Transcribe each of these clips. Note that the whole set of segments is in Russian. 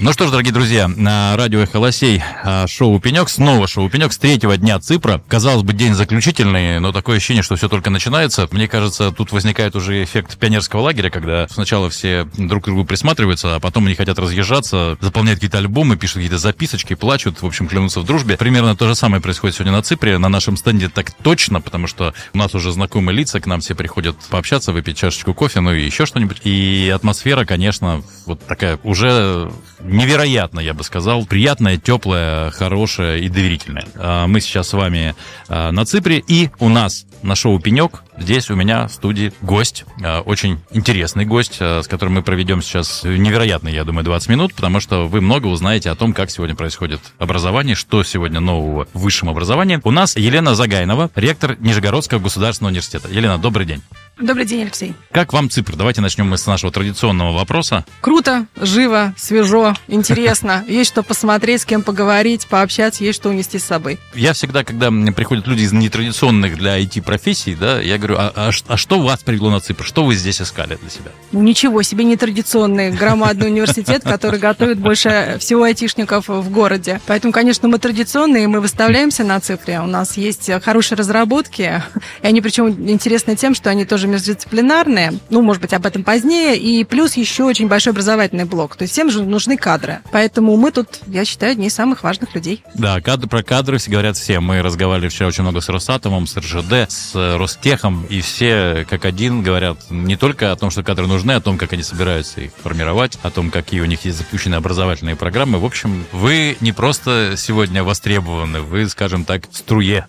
Ну что ж, дорогие друзья, на радио «Эхо Лосей» а, шоу «Пенек», снова шоу «Пенек» с третьего дня Ципра. Казалось бы, день заключительный, но такое ощущение, что все только начинается. Мне кажется, тут возникает уже эффект пионерского лагеря, когда сначала все друг к другу присматриваются, а потом они хотят разъезжаться, заполняют какие-то альбомы, пишут какие-то записочки, плачут, в общем, клянутся в дружбе. Примерно то же самое происходит сегодня на Ципре. На нашем стенде так точно, потому что у нас уже знакомые лица, к нам все приходят пообщаться, выпить чашечку кофе, ну и еще что-нибудь. И атмосфера, конечно, вот такая уже невероятно, я бы сказал, приятная, теплая, хорошая и доверительная. Мы сейчас с вами а, на Ципре, и у нас на шоу «Пенек» здесь у меня в студии гость, а, очень интересный гость, с которым мы проведем сейчас невероятно, я думаю, 20 минут, потому что вы много узнаете о том, как сегодня происходит образование, что сегодня нового в высшем образовании. У нас Елена Загайнова, ректор Нижегородского государственного университета. Елена, добрый день. Добрый день, Алексей. Как вам Ципр? Давайте начнем мы с нашего традиционного вопроса. Круто, живо, свежо, интересно. Есть что посмотреть, с кем поговорить, пообщаться, есть что унести с собой. Я всегда, когда мне приходят люди из нетрадиционных для IT-профессий, да, я говорю, а, а, а что вас привело на Ципр? Что вы здесь искали для себя? Ну, ничего себе, нетрадиционный громадный университет, который готовит больше всего айтишников в городе. Поэтому, конечно, мы традиционные, мы выставляемся на Ципре. У нас есть хорошие разработки, и они причем интересны тем, что они тоже междисциплинарные, ну, может быть, об этом позднее, и плюс еще очень большой образовательный блок. То есть всем же нужны кадры. Поэтому мы тут, я считаю, одни из самых важных людей. Да, кадры, про кадры все говорят все. Мы разговаривали вчера очень много с Росатомом, с РЖД, с Ростехом, и все как один говорят не только о том, что кадры нужны, о том, как они собираются их формировать, о том, какие у них есть запущены образовательные программы. В общем, вы не просто сегодня востребованы, вы, скажем так, в струе.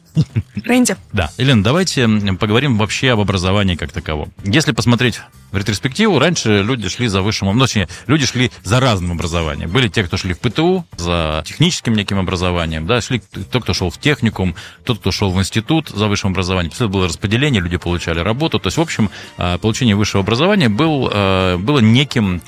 Рэнди. Да. Елена, давайте поговорим вообще об образовании как таковом. Если посмотреть в ретроспективу, раньше люди шли за высшим, ну, точнее, люди шли за разным образованием. Были те, кто шли в ПТУ, за техническим неким образованием, да, шли тот, кто шел в техникум, тот, кто шел в институт за высшим образованием. После было распределение, люди получали работу. То есть, в общем, а, получение высшего образования был, а, было неким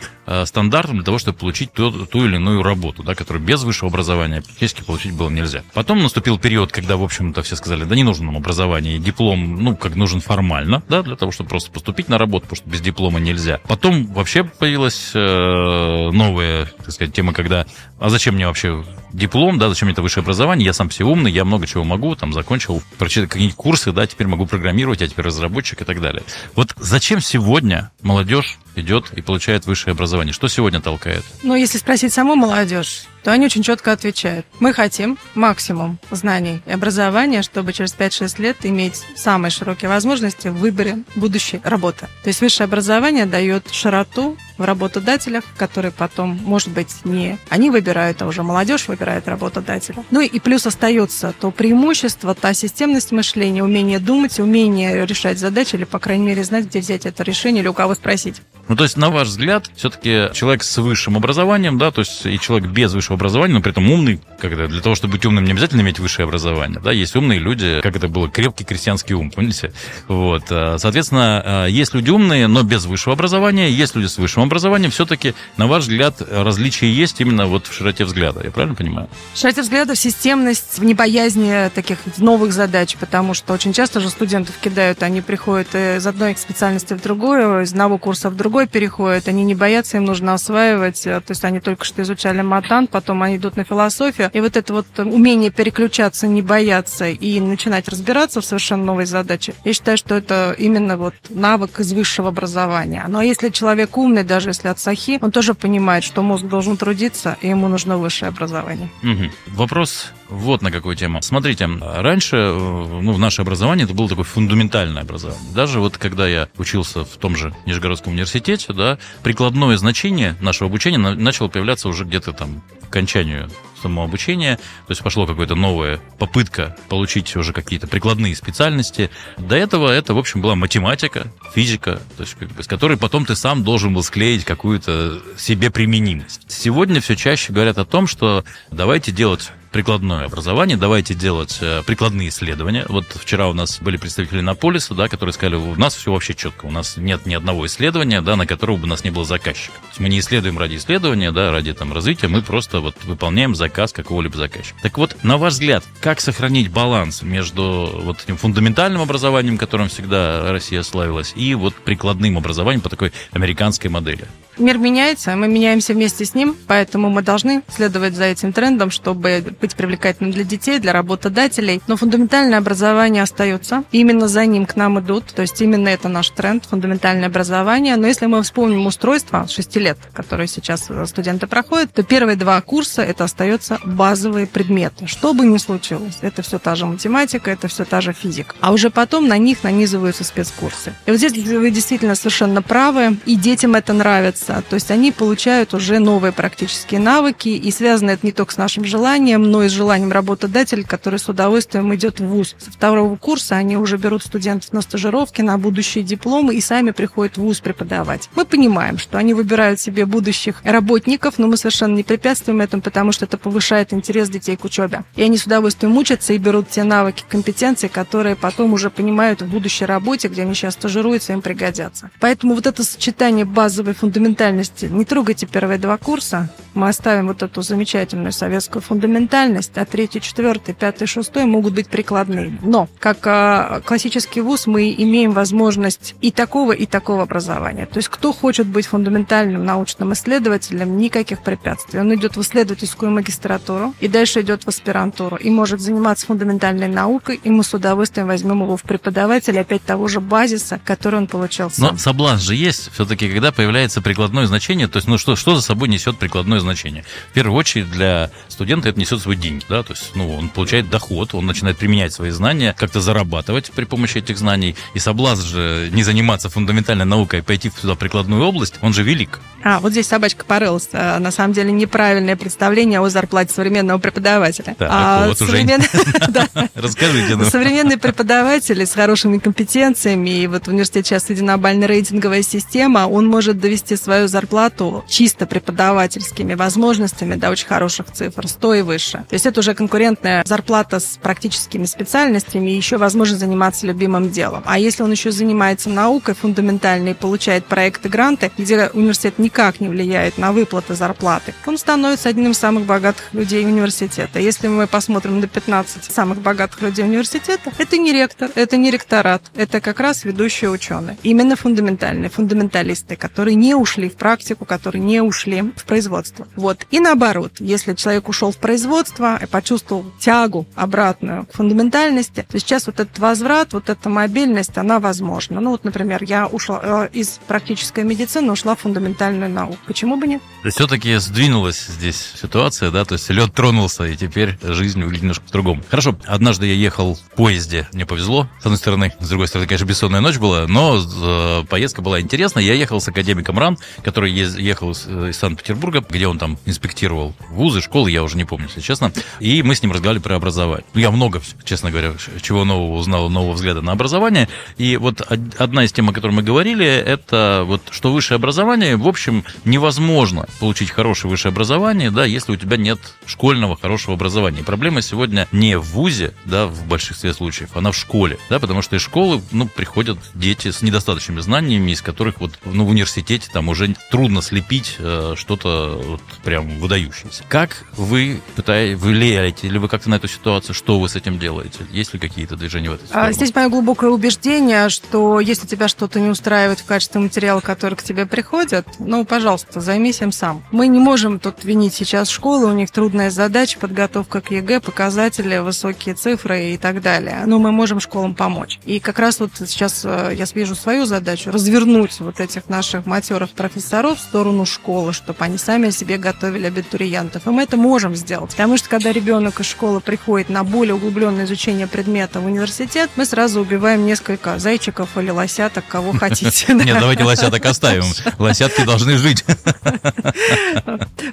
стандартом для того, чтобы получить ту, ту или иную работу, да, которую без высшего образования практически получить было нельзя. Потом наступил период, когда, в общем-то, все сказали, да не нужно нам образование, диплом, ну, как нужен формально, да, для того, чтобы просто поступить на работу, потому что без диплома нельзя. Потом вообще появилась э, новая, так сказать, тема, когда, а зачем мне вообще диплом, да, зачем мне это высшее образование, я сам все умный, я много чего могу, там, закончил, прочитал какие-нибудь курсы, да, теперь могу программировать, я теперь разработчик и так далее. Вот зачем сегодня молодежь идет и получает высшее образование? Что сегодня толкает? Ну, если спросить саму молодежь, то они очень четко отвечают. Мы хотим максимум знаний и образования, чтобы через 5-6 лет иметь самые широкие возможности в выборе будущей работы. То есть высшее образование дает широту в работодателях, которые потом, может быть, не они выбирают, а уже молодежь выбирает работодателя. Ну и плюс остается то преимущество, та системность мышления, умение думать, умение решать задачи или, по крайней мере, знать, где взять это решение или у кого спросить. Ну, то есть, на ваш взгляд, все-таки человек с высшим образованием, да, то есть и человек без высшего образования, но при этом умный, как это, для того, чтобы быть умным, не обязательно иметь высшее образование, да, есть умные люди, как это было, крепкий крестьянский ум, помните? Вот, а, соответственно, а, есть люди умные, но без высшего образования, есть люди с высшим образованием, все-таки, на ваш взгляд, различия есть именно вот в широте взгляда, я правильно понимаю? В широте взгляда, в системность, в непоязни таких новых задач, потому что очень часто же студентов кидают, они приходят из одной специальности в другую, из одного курса в другой, переходят, они не боятся, им нужно осваивать. Э, то есть они только что изучали матан, потом они идут на философию. И вот это вот умение переключаться, не бояться и начинать разбираться в совершенно новой задаче, я считаю, что это именно вот навык из высшего образования. Но если человек умный, даже если от сахи, он тоже понимает, что мозг должен трудиться, и ему нужно высшее образование. Угу. Вопрос вот на какую тему. Смотрите, раньше э, ну, в наше образование это было такое фундаментальное образование. Даже вот когда я учился в том же Нижегородском университете, да, прикладное значение нашего обучения начало появляться уже где-то там к окончанию самообучения, то есть пошло какая-то новая попытка получить уже какие-то прикладные специальности. До этого это, в общем, была математика, физика, то есть, как бы, с которой потом ты сам должен был склеить какую-то себе применимость. Сегодня все чаще говорят о том, что давайте делать прикладное образование, давайте делать э, прикладные исследования. Вот вчера у нас были представители Наполиса, да, которые сказали, у нас все вообще четко, у нас нет ни одного исследования, да, на которого бы у нас не было заказчика. То есть мы не исследуем ради исследования, да, ради там развития, мы просто вот выполняем заказ какого-либо заказчика. Так вот, на ваш взгляд, как сохранить баланс между вот этим фундаментальным образованием, которым всегда Россия славилась, и вот прикладным образованием по такой американской модели? Мир меняется, мы меняемся вместе с ним, поэтому мы должны следовать за этим трендом, чтобы быть привлекательным для детей, для работодателей. Но фундаментальное образование остается. Именно за ним к нам идут. То есть именно это наш тренд, фундаментальное образование. Но если мы вспомним устройство 6 лет, которое сейчас студенты проходят, то первые два курса это остается базовые предметы. Что бы ни случилось, это все та же математика, это все та же физика. А уже потом на них нанизываются спецкурсы. И вот здесь вы действительно совершенно правы, и детям это нравится учатся. То есть они получают уже новые практические навыки, и связано это не только с нашим желанием, но и с желанием работодателя, который с удовольствием идет в ВУЗ. Со второго курса они уже берут студентов на стажировки, на будущие дипломы и сами приходят в ВУЗ преподавать. Мы понимаем, что они выбирают себе будущих работников, но мы совершенно не препятствуем этому, потому что это повышает интерес детей к учебе. И они с удовольствием учатся и берут те навыки, компетенции, которые потом уже понимают в будущей работе, где они сейчас стажируются, им пригодятся. Поэтому вот это сочетание базовой фундаментальной фундаментальности. Не трогайте первые два курса. Мы оставим вот эту замечательную советскую фундаментальность, а третий, четвертый, пятый, шестой могут быть прикладные. Но, как э, классический вуз, мы имеем возможность и такого, и такого образования. То есть, кто хочет быть фундаментальным научным исследователем, никаких препятствий. Он идет в исследовательскую магистратуру и дальше идет в аспирантуру и может заниматься фундаментальной наукой, и мы с удовольствием возьмем его в преподавателя опять того же базиса, который он получил сам. Но соблазн же есть все-таки, когда появляется прикладной прикладное значение, то есть, ну, что, что за собой несет прикладное значение? В первую очередь, для студента это несет свой деньги, да, то есть, ну, он получает доход, он начинает применять свои знания, как-то зарабатывать при помощи этих знаний, и соблазн же не заниматься фундаментальной наукой, а пойти в туда прикладную область, он же велик. А, вот здесь собачка порылась. А, на самом деле неправильное представление о зарплате современного преподавателя. Так, а вот современ... Расскажите. Ну. Современный преподаватель с хорошими компетенциями, и вот в университете сейчас единобальная рейтинговая система, он может довести свою зарплату чисто преподавательскими возможностями до очень хороших цифр, 100 и выше. То есть это уже конкурентная зарплата с практическими специальностями и еще возможность заниматься любимым делом. А если он еще занимается наукой фундаментальной получает проекты, гранты, где университет никак не влияет на выплаты зарплаты, он становится одним из самых богатых людей университета. Если мы посмотрим на 15 самых богатых людей университета, это не ректор, это не ректорат, это как раз ведущие ученые. Именно фундаментальные, фундаменталисты, которые не ушли ушли в практику, которые не ушли в производство. Вот. И наоборот, если человек ушел в производство и почувствовал тягу обратную к фундаментальности, то сейчас вот этот возврат, вот эта мобильность, она возможна. Ну вот, например, я ушла э, из практической медицины, ушла в фундаментальную науку. Почему бы нет? Все-таки сдвинулась здесь ситуация, да, то есть лед тронулся, и теперь жизнь выглядит немножко по-другому. Хорошо, однажды я ехал в поезде, мне повезло, с одной стороны, с другой стороны, конечно, бессонная ночь была, но э, поездка была интересная. Я ехал с академиком РАН, который ехал из, из Санкт-Петербурга, где он там инспектировал вузы, школы, я уже не помню, если честно. И мы с ним разговаривали про образование. Ну, я много, честно говоря, чего нового узнал, нового взгляда на образование. И вот одна из тем, о которой мы говорили, это вот, что высшее образование, в общем, невозможно получить хорошее высшее образование, да, если у тебя нет школьного хорошего образования. И проблема сегодня не в вузе, да, в большинстве случаев, она в школе, да, потому что из школы, ну, приходят дети с недостаточными знаниями, из которых вот, ну, в университете там уже трудно слепить э, что-то вот прям выдающееся. Как вы пытаетесь, влияете, или вы как-то на эту ситуацию, что вы с этим делаете? Есть ли какие-то движения в этой стороне? Здесь мое глубокое убеждение, что если тебя что-то не устраивает в качестве материала, который к тебе приходит, ну, пожалуйста, займись им сам. Мы не можем тут винить сейчас школы, у них трудная задача, подготовка к ЕГЭ, показатели, высокие цифры и так далее. Но мы можем школам помочь. И как раз вот сейчас э, я вижу свою задачу развернуть вот этих наших матеров профессионалов профессоров в сторону школы, чтобы они сами себе готовили абитуриентов. И мы это можем сделать. Потому что когда ребенок из школы приходит на более углубленное изучение предмета в университет, мы сразу убиваем несколько зайчиков или лосяток, кого хотите. Нет, давайте лосяток оставим. Лосятки должны жить.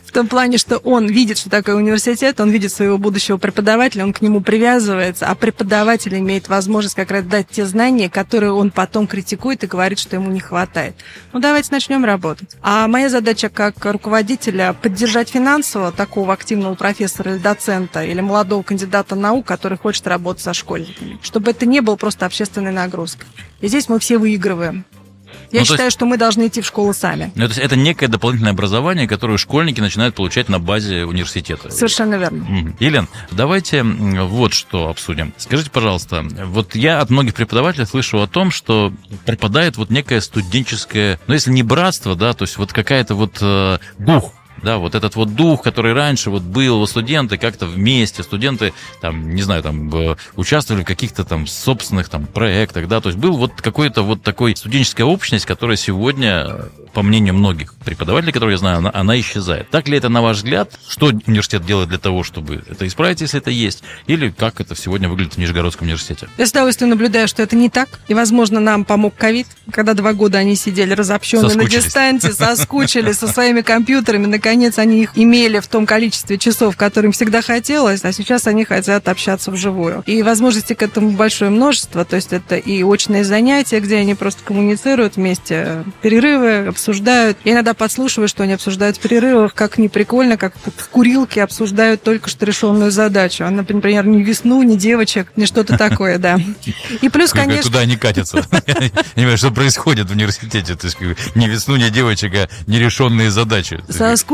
В том плане, что он видит, что такое университет, он видит своего будущего преподавателя, он к нему привязывается, а преподаватель имеет возможность как раз дать те знания, которые он потом критикует и говорит, что ему не хватает. Ну, давайте начнем работать работать. А моя задача как руководителя поддержать финансово такого активного профессора или доцента или молодого кандидата наук, который хочет работать со школьниками. Чтобы это не было просто общественной нагрузкой. И здесь мы все выигрываем. Я Ну, считаю, есть- что мы должны идти в школу сами. Ну, то есть это некое дополнительное образование, которое школьники начинают получать на базе университета. Совершенно верно. Мгм. Елен, давайте вот что обсудим. Скажите, пожалуйста, вот я от многих преподавателей слышу о том, что преподает вот некое студенческое, ну если не братство, да, то есть вот какая-то вот э, дух да, вот этот вот дух, который раньше вот был, студенты как-то вместе, студенты, там, не знаю, там, участвовали в каких-то там собственных там проектах, да, то есть был вот какой-то вот такой студенческая общность, которая сегодня, по мнению многих преподавателей, которые я знаю, она, она исчезает. Так ли это, на ваш взгляд? Что университет делает для того, чтобы это исправить, если это есть? Или как это сегодня выглядит в Нижегородском университете? Я с удовольствием наблюдаю, что это не так. И, возможно, нам помог ковид, когда два года они сидели разобщенные на дистанции, соскучились со своими компьютерами. Наконец, они их имели в том количестве часов, которым всегда хотелось, а сейчас они хотят общаться вживую. И возможностей к этому большое множество. То есть это и очные занятия, где они просто коммуницируют вместе, перерывы обсуждают. Я иногда подслушиваю, что они обсуждают в перерывах, как не прикольно, как в курилке обсуждают только что решенную задачу. А, например, ни весну, ни девочек, ни что-то такое, да. И плюс, конечно... Куда они катятся? Я не понимаю, что происходит в университете. То есть ни весну, ни девочек, а нерешенные задачи. То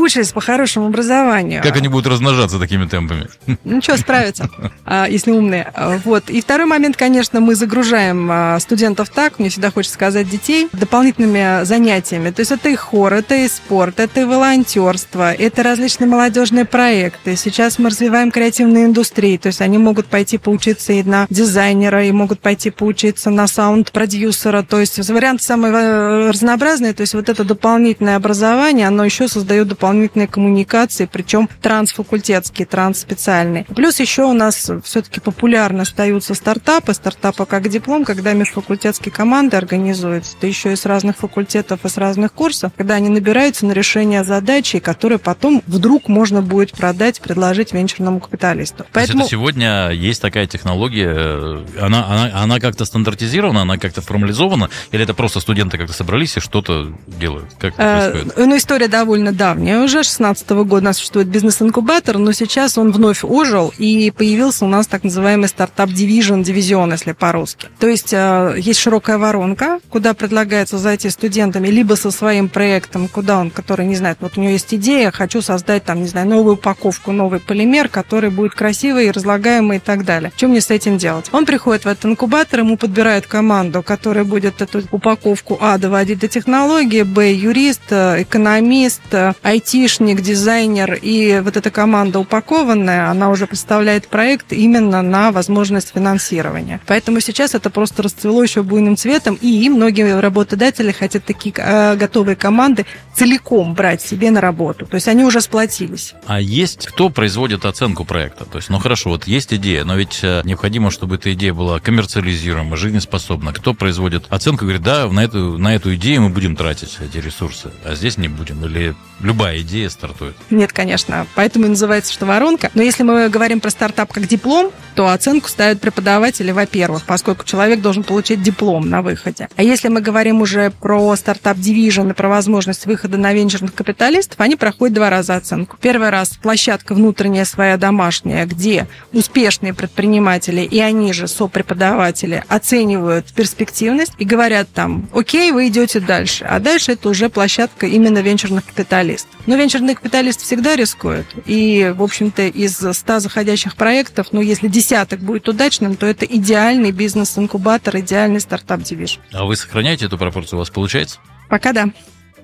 есть, Соскучились по хорошему образованию. Как они будут размножаться такими темпами? Ну что, справятся, а, если умные. Вот. И второй момент, конечно, мы загружаем а, студентов так, мне всегда хочется сказать детей, дополнительными занятиями. То есть это и хор, это и спорт, это и волонтерство, это различные молодежные проекты. Сейчас мы развиваем креативные индустрии, то есть они могут пойти поучиться и на дизайнера, и могут пойти поучиться на саунд-продюсера. То есть варианты самые э, разнообразные. То есть вот это дополнительное образование, оно еще создает дополнительные коммуникации, причем трансфакультетские, трансспециальные. Плюс еще у нас все-таки популярно остаются стартапы. Стартапы как диплом, когда межфакультетские команды организуются. Это еще и с разных факультетов и с разных курсов, когда они набираются на решение задачи, которые потом вдруг можно будет продать, предложить венчурному капиталисту. То есть Поэтому это сегодня есть такая технология, э, она, она, она как-то стандартизирована, она как-то формализована, или это просто студенты как-то собрались и что-то делают? Как это Э, происходит? Ну, история довольно давняя. Уже 16 года у нас существует бизнес-инкубатор, но сейчас он вновь ожил, и появился у нас так называемый стартап дивизион, если по-русски. То есть э, есть широкая воронка, куда предлагается зайти студентами, либо со своим проектом, куда он, который не знает, вот у него есть идея, хочу создать там, не знаю, новую упаковку, новый полимер, который будет красивый, разлагаемый и так далее. Что мне с этим делать? Он приходит в этот инкубатор, ему подбирают команду, которая будет эту упаковку А доводить до технологии, Б юрист, э, экономист, э, айтишник, дизайнер. И вот эта команда упакованная, она уже представляет проект именно на возможность финансирования. Поэтому сейчас это просто расцвело еще буйным цветом, и многие работодатели хотят такие э, готовые команды целиком брать себе на работу. То есть они уже сплотились. А есть кто производит оценку проекта? То есть, ну хорошо, вот есть идея, но ведь э, необходимо, чтобы эта идея была коммерциализируема, жизнеспособна. Кто производит оценку, говорит, да, на эту, на эту идею мы будем тратить эти ресурсы, а здесь не будем. Или любая идея стартует. Нет, конечно. Поэтому и называется, что воронка. Но если мы говорим про стартап как диплом, то оценку ставят преподаватели, во-первых, поскольку человек должен получить диплом на выходе. А если мы говорим уже про стартап Division и про возможность выхода на венчурных капиталистов, они проходят два раза оценку. Первый раз площадка внутренняя своя домашняя, где успешные предприниматели и они же сопреподаватели оценивают перспективность и говорят там, окей, вы идете дальше. А дальше это уже площадка именно венчурных капиталистов. Но венчурный капиталист всегда рискует. И, в общем-то, из 100 заходящих проектов, ну, если десяток будет удачным, то это идеальный бизнес-инкубатор, идеальный стартап-дивижн. А вы сохраняете эту пропорцию? У вас получается? Пока да.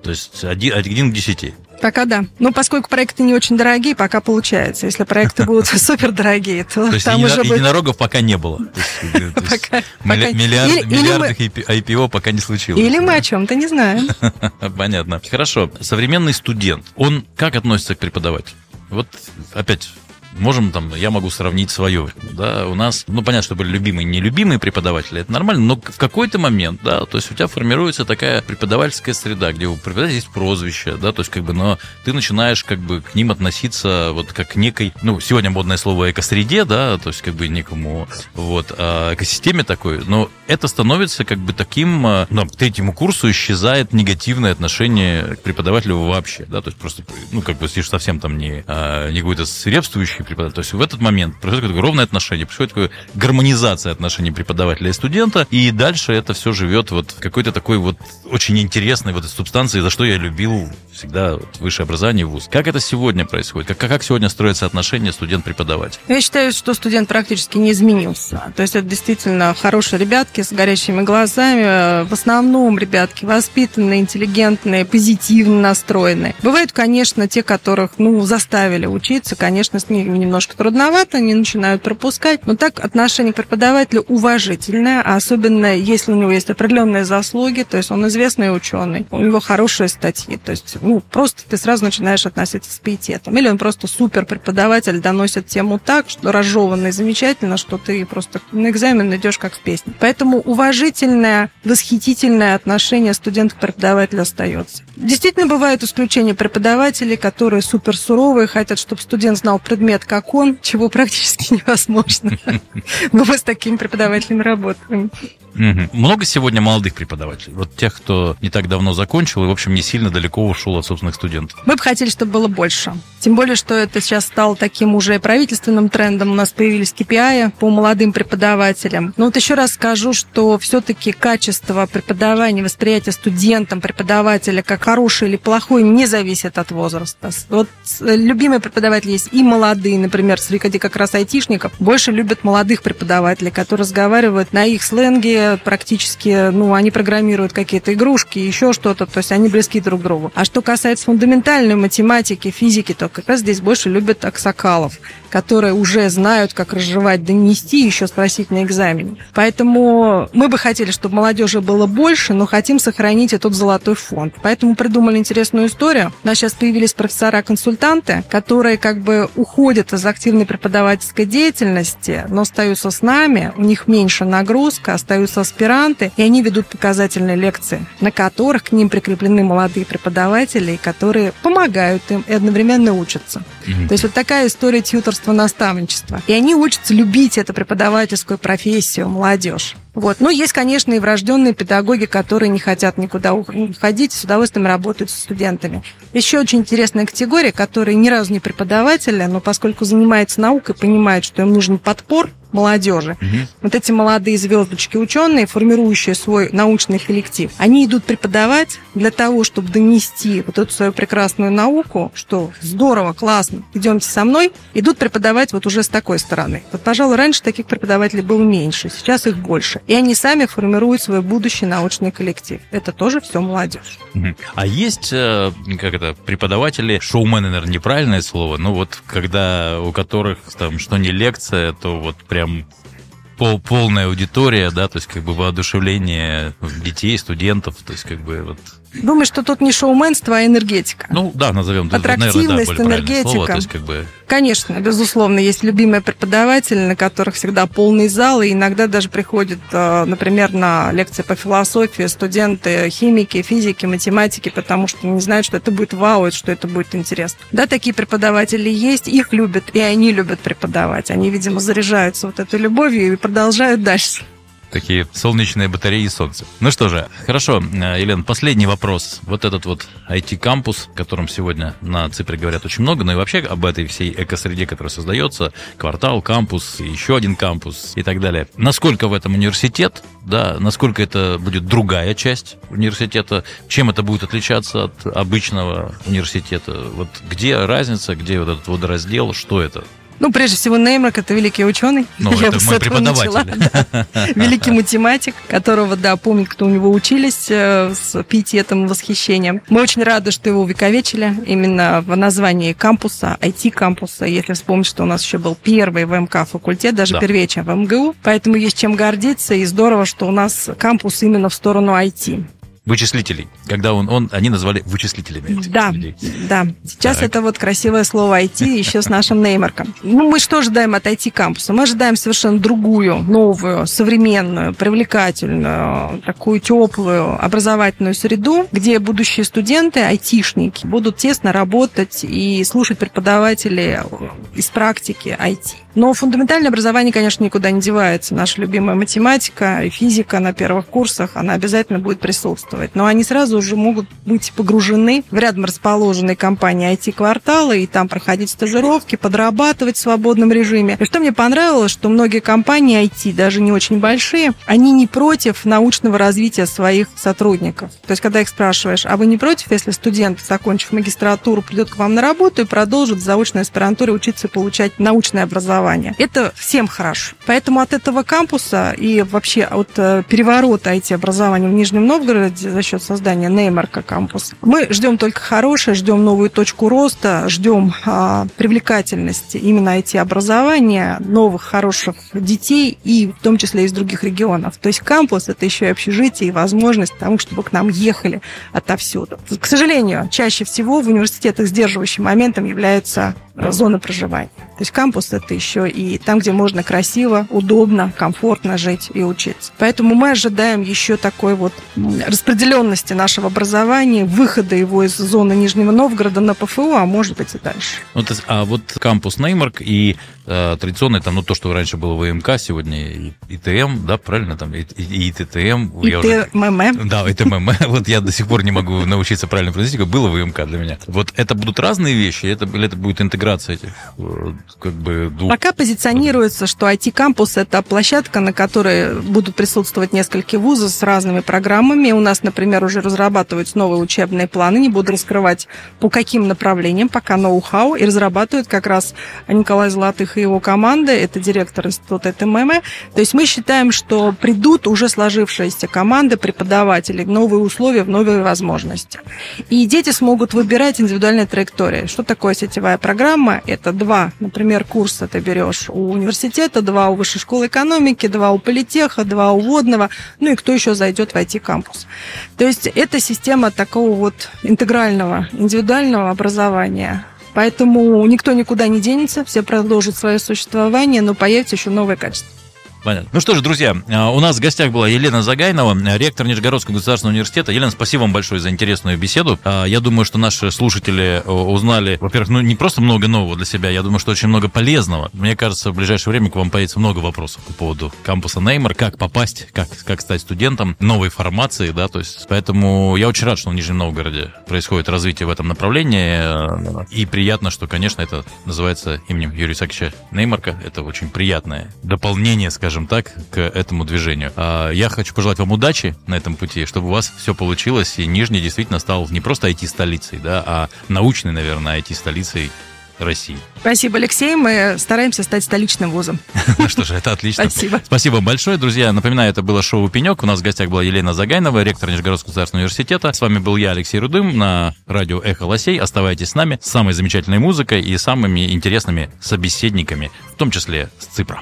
То есть один, один к десяти. Пока да. Но поскольку проекты не очень дорогие, пока получается. Если проекты будут супер дорогие, то там уже будет... единорогов пока не было. Миллиардных IPO пока не случилось. Или мы о чем-то не знаем. Понятно. Хорошо. Современный студент, он как относится к преподавателю? Вот опять можем там, я могу сравнить свое. Да, у нас, ну, понятно, что были любимые и нелюбимые преподаватели, это нормально, но в какой-то момент, да, то есть у тебя формируется такая преподавательская среда, где у преподавателя есть прозвище, да, то есть как бы, но ты начинаешь как бы к ним относиться вот как к некой, ну, сегодня модное слово экосреде, да, то есть как бы некому вот а, экосистеме такой, но это становится как бы таким, а, ну, к третьему курсу исчезает негативное отношение к преподавателю вообще, да, то есть просто, ну, как бы, если совсем там не, а, не какой-то свирепствующий преподаватель, то есть в этот момент происходит такое ровное отношение, происходит такое гармонизация отношений преподавателя и студента, и дальше это все живет вот какой-то такой вот очень интересной вот субстанции, за что я любил всегда вот, высшее образование, вуз. Как это сегодня происходит? Как, как сегодня строятся отношения студент-преподаватель? Я считаю, что студент практически не изменился. То есть это действительно хорошие ребятки с горящими глазами. В основном ребятки воспитанные, интеллигентные, позитивно настроенные. Бывают, конечно, те, которых ну, заставили учиться. Конечно, с ними немножко трудновато, они начинают пропускать. Но так отношение к преподавателю уважительное, особенно если у него есть определенные заслуги, то есть он известный ученый, у него хорошие статьи. То есть ну, просто ты сразу начинаешь относиться с пиететом. Или он просто супер преподаватель, доносит тему так, что разжеванно и замечательно, что ты просто на экзамен идешь как в песне. Поэтому уважительное, восхитительное отношение студента к преподавателю остается. Действительно, бывают исключения преподавателей, которые супер суровые, хотят, чтобы студент знал предмет, как он, чего практически невозможно. Но мы с такими преподавателями работаем. Много сегодня молодых преподавателей? Вот тех, кто не так давно закончил и, в общем, не сильно далеко ушел от собственных студентов. Мы бы хотели, чтобы было больше. Тем более, что это сейчас стало таким уже правительственным трендом. У нас появились KPI по молодым преподавателям. Но вот еще раз скажу, что все-таки качество преподавания, восприятие студентам преподавателя как хороший или плохой не зависит от возраста. Вот любимые преподаватели есть и молодые, например, среди как раз айтишников, больше любят молодых преподавателей, которые разговаривают на их сленге практически, ну, они программируют какие-то игрушки, еще что-то, то есть они близки друг к другу. А что касается фундаментальной математики, физики, то как раз здесь больше любят аксакалов, которые уже знают, как разжевать, донести, еще спросить на экзамене. Поэтому мы бы хотели, чтобы молодежи было больше, но хотим сохранить этот золотой фонд. Поэтому придумали интересную историю. У нас сейчас появились профессора-консультанты, которые как бы уходят из активной преподавательской деятельности, но остаются с нами, у них меньше нагрузка, остаются аспиранты, и они ведут показательные лекции, на которых к ним прикреплены молодые преподаватели, которые помогают им и одновременно учатся. Mm-hmm. То есть вот такая история тьюторства, наставничества. И они учатся любить эту преподавательскую профессию, молодежь. Вот. Ну, есть, конечно, и врожденные педагоги, которые не хотят никуда уходить, с удовольствием работают с студентами. Еще очень интересная категория, которые ни разу не преподаватели, но поскольку занимается наукой, понимают, что им нужен подпор, молодежи. Угу. Вот эти молодые звездочки ученые, формирующие свой научный коллектив, они идут преподавать для того, чтобы донести вот эту свою прекрасную науку, что здорово, классно, идемте со мной, идут преподавать вот уже с такой стороны. Вот, пожалуй, раньше таких преподавателей было меньше, сейчас их больше. И они сами формируют свой будущий научный коллектив. Это тоже все молодежь. А есть, э, как это, преподаватели, шоумены, наверное, неправильное слово, но вот когда у которых там что не лекция, то вот прям прям пол, полная аудитория, да, то есть как бы воодушевление детей, студентов, то есть как бы вот Думаю, что тут не шоуменство, а энергетика. Ну, да, назовем. Аттрактивность, наверное, да, энергетика. Слово, то есть, как бы... Конечно, безусловно, есть любимые преподаватели, на которых всегда полный зал, и иногда даже приходят, э, например, на лекции по философии студенты химики, физики, математики, потому что не знают, что это будет вау, что это будет интересно. Да, такие преподаватели есть, их любят, и они любят преподавать. Они, видимо, заряжаются вот этой любовью и продолжают дальше такие солнечные батареи и солнце. Ну что же, хорошо, э, Елена, последний вопрос. Вот этот вот IT-кампус, о котором сегодня на Ципре говорят очень много, но и вообще об этой всей экосреде, которая создается, квартал, кампус, еще один кампус и так далее. Насколько в этом университет, да, насколько это будет другая часть университета, чем это будет отличаться от обычного университета, вот где разница, где вот этот водораздел, что это? Ну, прежде всего, Неймрак – это великий ученый. Ну, Я это мой преподаватель. Начала, да. Великий математик, которого, да, помнит, кто у него учились э, с пиететом, восхищением. Мы очень рады, что его увековечили именно в названии кампуса, IT-кампуса. Если вспомнить, что у нас еще был первый ВМК факультет, даже да. первее, чем в МГУ. Поэтому есть чем гордиться, и здорово, что у нас кампус именно в сторону IT. Вычислителей. Когда он, он они назвали вычислителями. этих Да, людей. да. Сейчас Так. это вот красивое слово IT еще с нашим неймарком. Ну, мы что ожидаем от IT-кампуса? Мы ожидаем совершенно другую, новую, современную, привлекательную, такую теплую образовательную среду, где будущие студенты, айтишники, будут тесно работать и слушать преподавателей из практики IT. Но фундаментальное образование, конечно, никуда не девается. Наша любимая математика и физика на первых курсах, она обязательно будет присутствовать. Но они сразу уже могут быть погружены в рядом расположенной компании IT-кварталы и там проходить стажировки, подрабатывать в свободном режиме. И что мне понравилось, что многие компании IT, даже не очень большие, они не против научного развития своих сотрудников. То есть, когда их спрашиваешь, а вы не против, если студент, закончив магистратуру, придет к вам на работу и продолжит в заочной аспирантуре учиться и получать научное образование? Это всем хорошо. Поэтому от этого кампуса и вообще от э, переворота IT-образования в Нижнем Новгороде за счет создания Неймарка кампуса, мы ждем только хорошее, ждем новую точку роста, ждем а, привлекательности именно IT-образования, новых хороших детей и в том числе из других регионов. То есть кампус это еще и общежитие и возможность тому, чтобы к нам ехали отовсюду. К сожалению, чаще всего в университетах сдерживающим моментом является э, зона проживания. То есть кампус это еще и там, где можно красиво, удобно, комфортно жить и учиться. Поэтому мы ожидаем еще такой вот распределенности нашего образования, выхода его из зоны Нижнего Новгорода на ПФУ, а может быть и дальше. Ну, то есть, а вот кампус Неймарк и э, традиционный там, ну, то, что раньше было ВМК, сегодня ИТМ, да, правильно, там, и, и, и ТТМ. И я уже- ТММ. Да, это ММ. Вот я до сих пор не могу научиться правильно произносить, как было ВМК для меня. Вот это будут разные вещи, это, или это будет интеграция этих, э, как бы, двух... Пока позиционируется, что IT-кампус – это площадка, на которой будут присутствовать несколько вузов с разными программами. У нас, например, уже разрабатываются новые учебные планы. Не буду раскрывать, по каким направлениям, пока ноу-хау. И разрабатывает как раз Николай Золотых и его команда. Это директор института ТММ. То есть мы считаем, что придут уже сложившиеся команды преподавателей новые условия, новые возможности. И дети смогут выбирать индивидуальные траектории. Что такое сетевая программа? Это два, например, курса ты берешь у университета, два у высшей школы экономики, два у политеха, два у водного, ну и кто еще зайдет в IT-кампус. То есть это система такого вот интегрального, индивидуального образования. Поэтому никто никуда не денется, все продолжат свое существование, но появится еще новое качество. Понятно. Ну что ж, друзья, а, у нас в гостях была Елена Загайнова, ректор Нижегородского государственного университета. Елена, спасибо вам большое за интересную беседу. А, Я думаю, что наши слушатели э, узнали, во-первых, ну не просто много нового для себя, я думаю, что очень много полезного. Мне кажется, в ближайшее время к вам появится много вопросов по поводу кампуса Неймар, как попасть, как, как стать студентом, новой формации, да, то есть, поэтому я очень рад, что в Нижнем Новгороде происходит развитие в этом направлении, и приятно, что, конечно, это называется именем Юрия Исааковича Неймарка, это очень приятное дополнение, скажем так, к этому движению. А Я хочу пожелать вам удачи на этом пути, чтобы у вас все получилось, и Нижний действительно стал не просто IT-столицей, да, а научной, наверное, IT-столицей России. Спасибо, Алексей. Мы стараемся стать столичным вузом. Ну что же, это отлично. Спасибо. Спасибо большое, друзья. Напоминаю, это было шоу «Пенек». У нас в гостях была Елена Загайнова, ректор Нижегородского государственного университета. С вами был я, Алексей Рудым, на радио «Эхо Лосей». Оставайтесь с нами с самой замечательной музыкой и самыми интересными собеседниками, в том числе с Ципра.